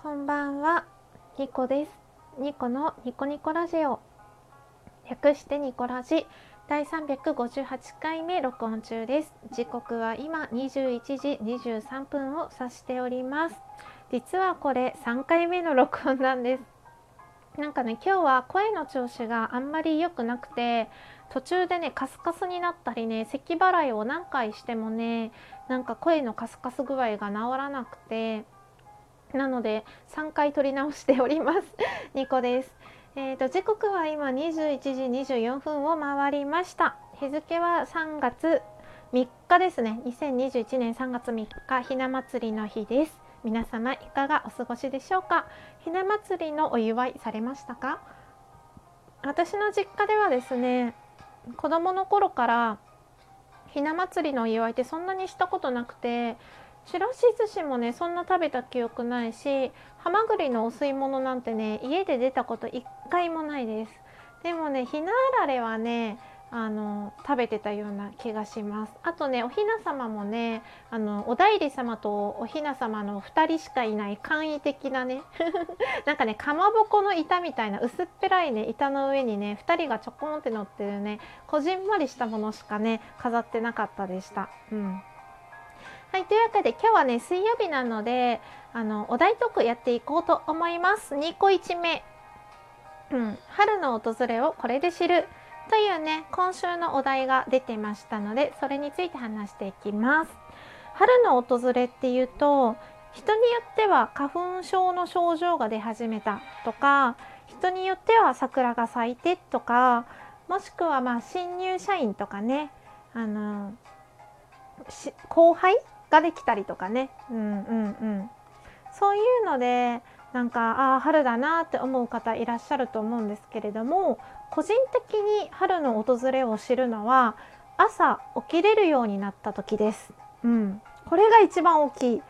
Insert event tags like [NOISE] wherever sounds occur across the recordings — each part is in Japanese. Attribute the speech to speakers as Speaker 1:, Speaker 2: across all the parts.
Speaker 1: こんばんは、ニコです。ニコのニコニコラジオ。略してニコラジ第358回目録音中です。時刻は今21時23分を指しております。実はこれ3回目の録音なんです。なんかね、今日は声の調子があんまり良くなくて、途中でね、カスカスになったりね、咳払いを何回してもね、なんか声のカスカス具合が治らなくて、なので3回撮り直しております。[LAUGHS] ニコです。えーと、時刻は今21時24分を回りました。日付は3月3日ですね。2021年3月3日ひな祭りの日です。皆様いかがお過ごしでしょうか？ひな祭りのお祝いされましたか？私の実家ではですね、子供の頃からひな祭りのお祝いってそんなにしたことなくてちらし寿司もねそんな食べた記憶ないしハマグリのお吸い物なんてね家で出たこと一回もないです。でもねひなあられはねあの食べてたような気がします。あとねおひな様もねあのお代理様とおひな様の2人しかいない簡易的なね [LAUGHS] なんかねかまぼこの板みたいな薄っぺらいね板の上にね2人がちょこんって乗ってるねこじんまりしたものしかね飾ってなかったでした。うん。はい、というわけで今日はね水曜日なのであのお題トークやっていこうと思います。2個1目、うん、春の訪れをこれで知るというね今週のお題が出てましたのでそれについて話していきます。春の訪れっていうと人によっては花粉症の症状が出始めたとか人によっては桜が咲いてとかもしくはまあ新入社員とかねあの後輩ができたりとかね、うんうんうん、そういうのでなんかああ春だなって思う方いらっしゃると思うんですけれども個人的に春の訪れを知るのは朝起きれるようになった時です。うん、これが一番大きい。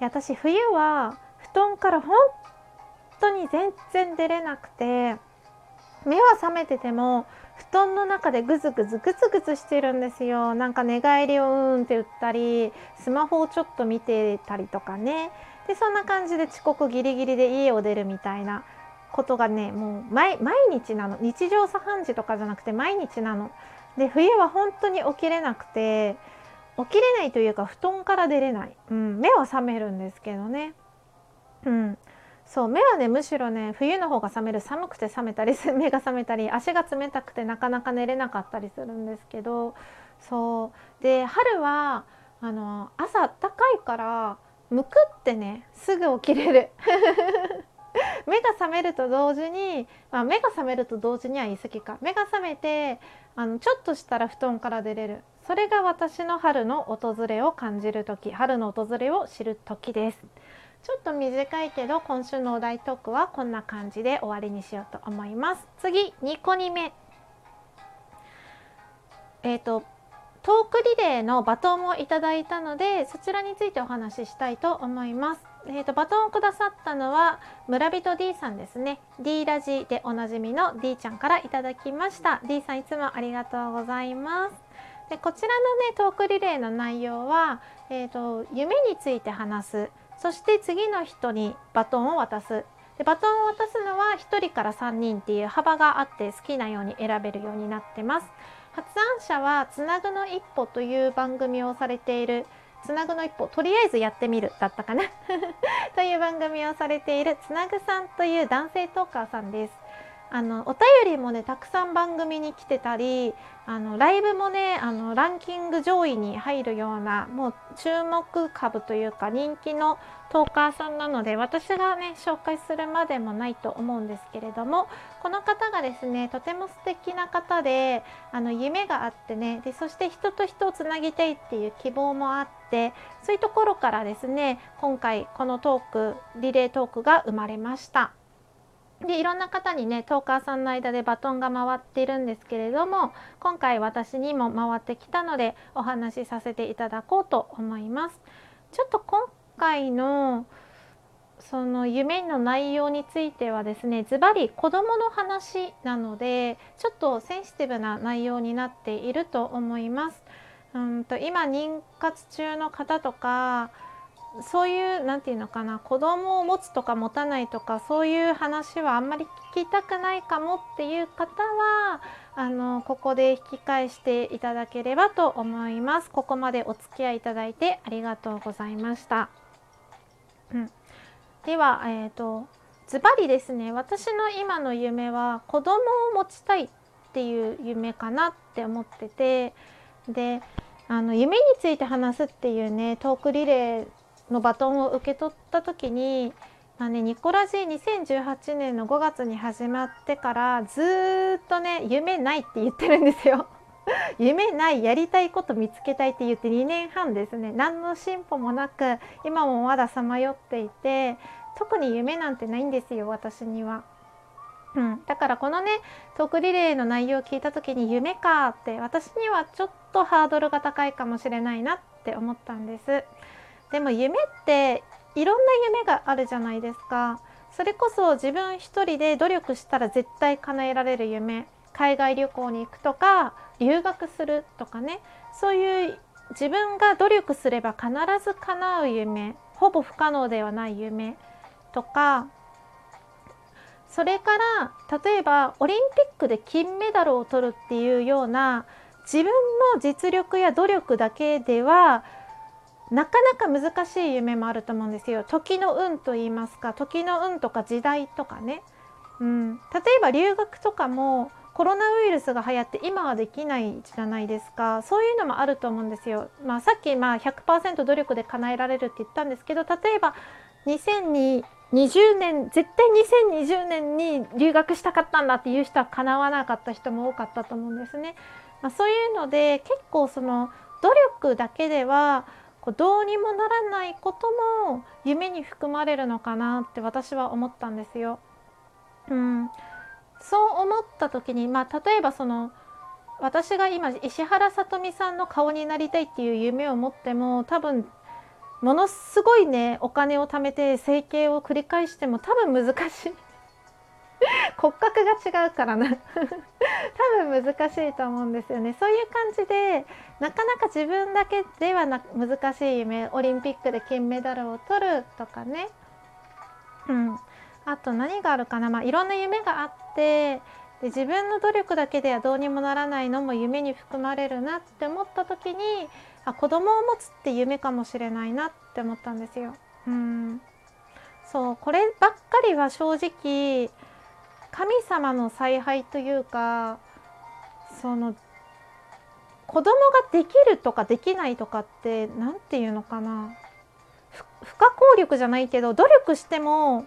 Speaker 1: 私冬は布団から本当に全然出れなくて目は覚めてても布団の中でぐずぐずぐずぐずしてるんですよ。なんか寝返りをうんって打ったりスマホをちょっと見てたりとかね。でそんな感じで遅刻ギリギリで家を出るみたいなことがねもう毎日なの。日常茶飯事とかじゃなくて毎日なの。で冬は本当に起きれなくて起きれないというか布団から出れない、うん、目は覚めるんですけどね。うん、そう目はねむしろね冬の方が覚める寒くて覚めたり [LAUGHS] 目が覚めたり足が冷たくてなかなか寝れなかったりするんですけどそう。で春はあの朝あったかいからむくってねすぐ起きれる。[LAUGHS] 目が覚めると同時に、まあ、目が覚めると同時には言い過ぎか。目が覚めてあのちょっとしたら布団から出れる。それが私の春の訪れを感じる時春の訪れを知る時です。ちょっと短いけど今週のお題トークはこんな感じで終わりにしようと思います。次2個2目えっ、ー、とトークリレーのバトンをいただいたのでそちらについてお話ししたいと思います。えーと、バトンをくださったのは村人 D さんですね D ラジでおなじみの D ちゃんからいただきました D さんいつもありがとうございますでこちらのねトークリレーの内容は、えーと夢について話すそして次の人にバトンを渡す。でバトンを渡すのは1人から3人っていう幅があって好きなように選べるようになってます。発案者はつなぐの一歩という番組をされている。つなぐの一歩とりあえずやってみるだったかな。[LAUGHS] という番組をされているつなぐさんという男性トーカーさんです。あのお便りもねたくさん番組に来てたりあのライブもねあのランキング上位に入るようなもう注目株というか人気のトーカーさんなので私がね紹介するまでもないと思うんですけれどもこの方がですねとても素敵な方であの夢があってねでそして人と人をつなぎたいっていう希望もあってそういうところからですね今回このトークリレートークが生まれました。でいろんな方にねトーカーさんの間でバトンが回っているんですけれども今回私にも回ってきたのでお話しさせていただこうと思います。ちょっと今回のその夢の内容についてはですねズバリ子どもの話なのでちょっとセンシティブな内容になっていると思います。うんと今妊活中の方とかそういう何て言うのかな子供を持つとか持たないとかそういう話はあんまり聞きたくないかもっていう方はあのここで引き返していただければと思います。ここまでお付き合いいただいてありがとうございました。うん、では、えーと、ズバリですね私の今の夢は子供を持ちたいっていう夢かなって思っててであの夢について話すっていうねトークリレーのバトンを受け取った時に、まあね、ニコラジー2018年の5月に始まってからずっとね夢ないって言ってるんですよ。[LAUGHS] 夢ないやりたいこと見つけたいって言って2年半ですね何の進歩もなく今もまださまよっていて特に夢なんてないんですよ私には。うん、だからこのねトークリレーの内容を聞いた時に夢かって私にはちょっとハードルが高いかもしれないなって思ったんです。でも夢っていろんな夢があるじゃないですか。それこそ自分一人で努力したら絶対叶えられる夢。海外旅行に行くとか留学するとかね。そういう自分が努力すれば必ず叶う夢。ほぼ不可能ではない夢。とかそれから例えばオリンピックで金メダルを取るっていうような自分の実力や努力だけではなかなか難しい夢もあると思うんですよ。時の運と言いますか時の運とか時代とかね、うん、例えば留学とかもコロナウイルスが流行って今はできないじゃないですかそういうのもあると思うんですよ。まあ、さっきまあ100%努力で叶えられるって言ったんですけど例えば2020年絶対2020年に留学したかったんだっていう人は叶わなかった人も多かったと思うんですね。まあ、そういうので結構その努力だけではこうどうにもならないことも夢に含まれるのかなって私は思ったんですよ。うん、そう思った時に、まあ、例えばその私が今石原さとみさんの顔になりたいっていう夢を持っても多分ものすごいねお金を貯めて整形を繰り返しても多分難しい [LAUGHS] 骨格が違うからな。[LAUGHS] 多分難しいと思うんですよね。そういう感じでなかなか自分だけではな難しい夢オリンピックで金メダルを取るとかね。うん。あと何があるかな、まあ、いろんな夢があってで自分の努力だけではどうにもならないのも夢に含まれるなって思った時にあ子供を持つって夢かもしれないなって思ったんですよ。うん。そうこればっかりは正直神様の采配というかその子供ができるとかできないとかって何て言うのかな。不可抗力じゃないけど努力しても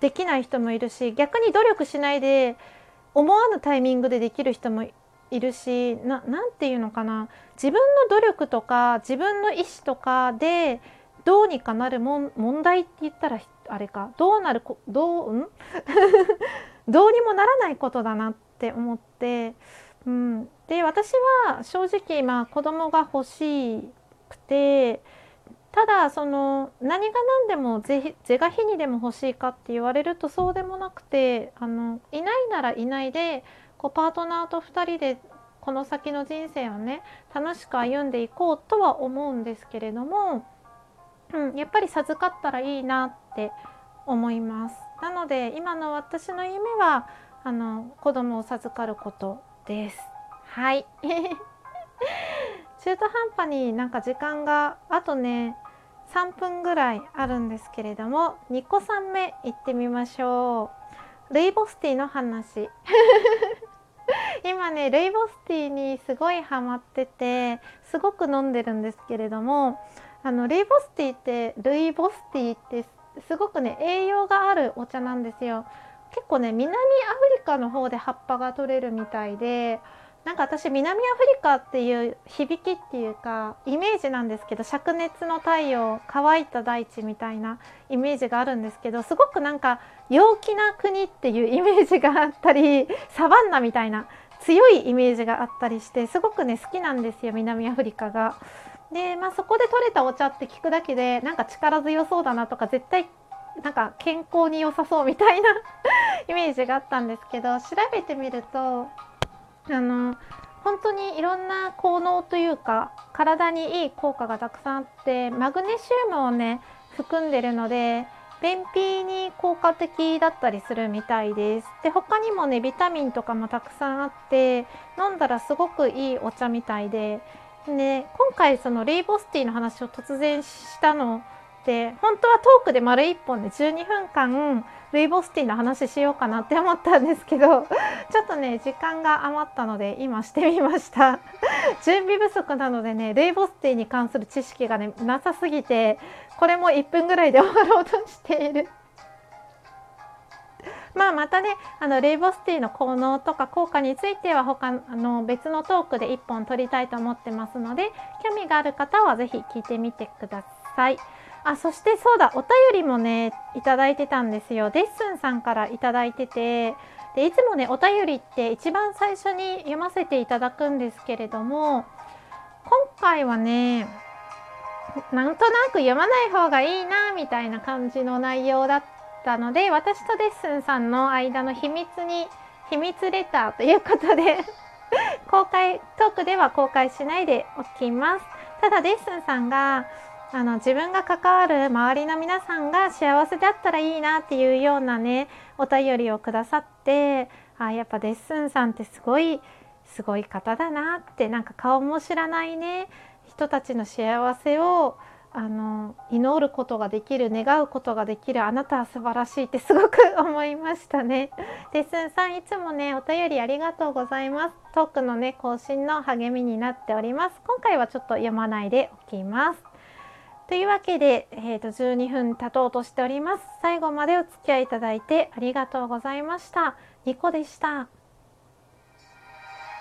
Speaker 1: できない人もいるし逆に努力しないで思わぬタイミングでできる人もいるし何て言うのかな。自分の努力とか自分の意思とかでどうにかなる問題って言ったらあれか。どうなるどう、ん？どうにもならないことだなって思って、うん、で私は正直まあ子供が欲しくてただその何が何でも是が非にでも欲しいかって言われるとそうでもなくてあのいないならいないでこうパートナーと2人でこの先の人生をね楽しく歩んでいこうとは思うんですけれども、うん、やっぱり授かったらいいなって思います。なので今の私の夢はあの子供を授かることです。はい。[LAUGHS] 中途半端になんか時間があとね3分ぐらいあるんですけれども2個3目いってみましょう。ルイボスティーの話。[LAUGHS] 今ねルイボスティーにすごいハマっててすごく飲んでるんですけれどもあのルイボスティーってルイボスティーってすごくね栄養があるお茶なんですよ結構ね南アフリカの方で葉っぱが取れるみたいでなんか私南アフリカっていう響きっていうかイメージなんですけど灼熱の太陽乾いた大地みたいなイメージがあるんですけどすごくなんか陽気な国っていうイメージがあったりサバンナみたいな強いイメージがあったりしてすごくね好きなんですよ南アフリカが。で、まあ、そこで取れたお茶って聞くだけでなんか力強そうだなとか絶対なんか健康に良さそうみたいな [LAUGHS] イメージがあったんですけど調べてみるとあの本当にいろんな効能というか体にいい効果がたくさんあってマグネシウムをね含んでるので便秘に効果的だったりするみたいです。で他にもねビタミンとかもたくさんあって飲んだらすごくいいお茶みたいで、ね、今回そのレイボスティーの話を突然したので本当はトークで丸1本で12分間ルイボスティーの話しようかなって思ったんですけど [LAUGHS] ちょっとね時間が余ったので今してみました。[LAUGHS] 準備不足なのでねルイボスティーに関する知識がねなさすぎてこれも1分ぐらいで終わろうとしている。まあまたねあのレイボスティーの効能とか効果については他あの別のトークで1本取りたいと思ってますので興味がある方は是非聞いてみてください。あそしてそうだお便りもねいただいてたんですよデッスンさんからいいててでいつもねお便りって一番最初に読ませていただくんですけれども今回はねなんとなく読まない方がいいなみたいな感じの内容だったので私とデッスンさんの間の秘密に秘密レターということで [LAUGHS] 公開トークでは公開しないでおきます。ただデッスンさんがあの自分が関わる周りの皆さんが幸せであったらいいなっていうようなねお便りをくださってあやっぱデッスンさんってすごいすごい方だなってなんか顔も知らないね人たちの幸せをあの祈ることができる願うことができるあなたは素晴らしいってすごく思いましたね。デッスンさんいつもねお便りありがとうございます。トークのね更新の励みになっております。今回はちょっと読まないでおきます。というわけで、えー、と12分経とうとしております。最後までお付き合いいただいてありがとうございました。ニコでした。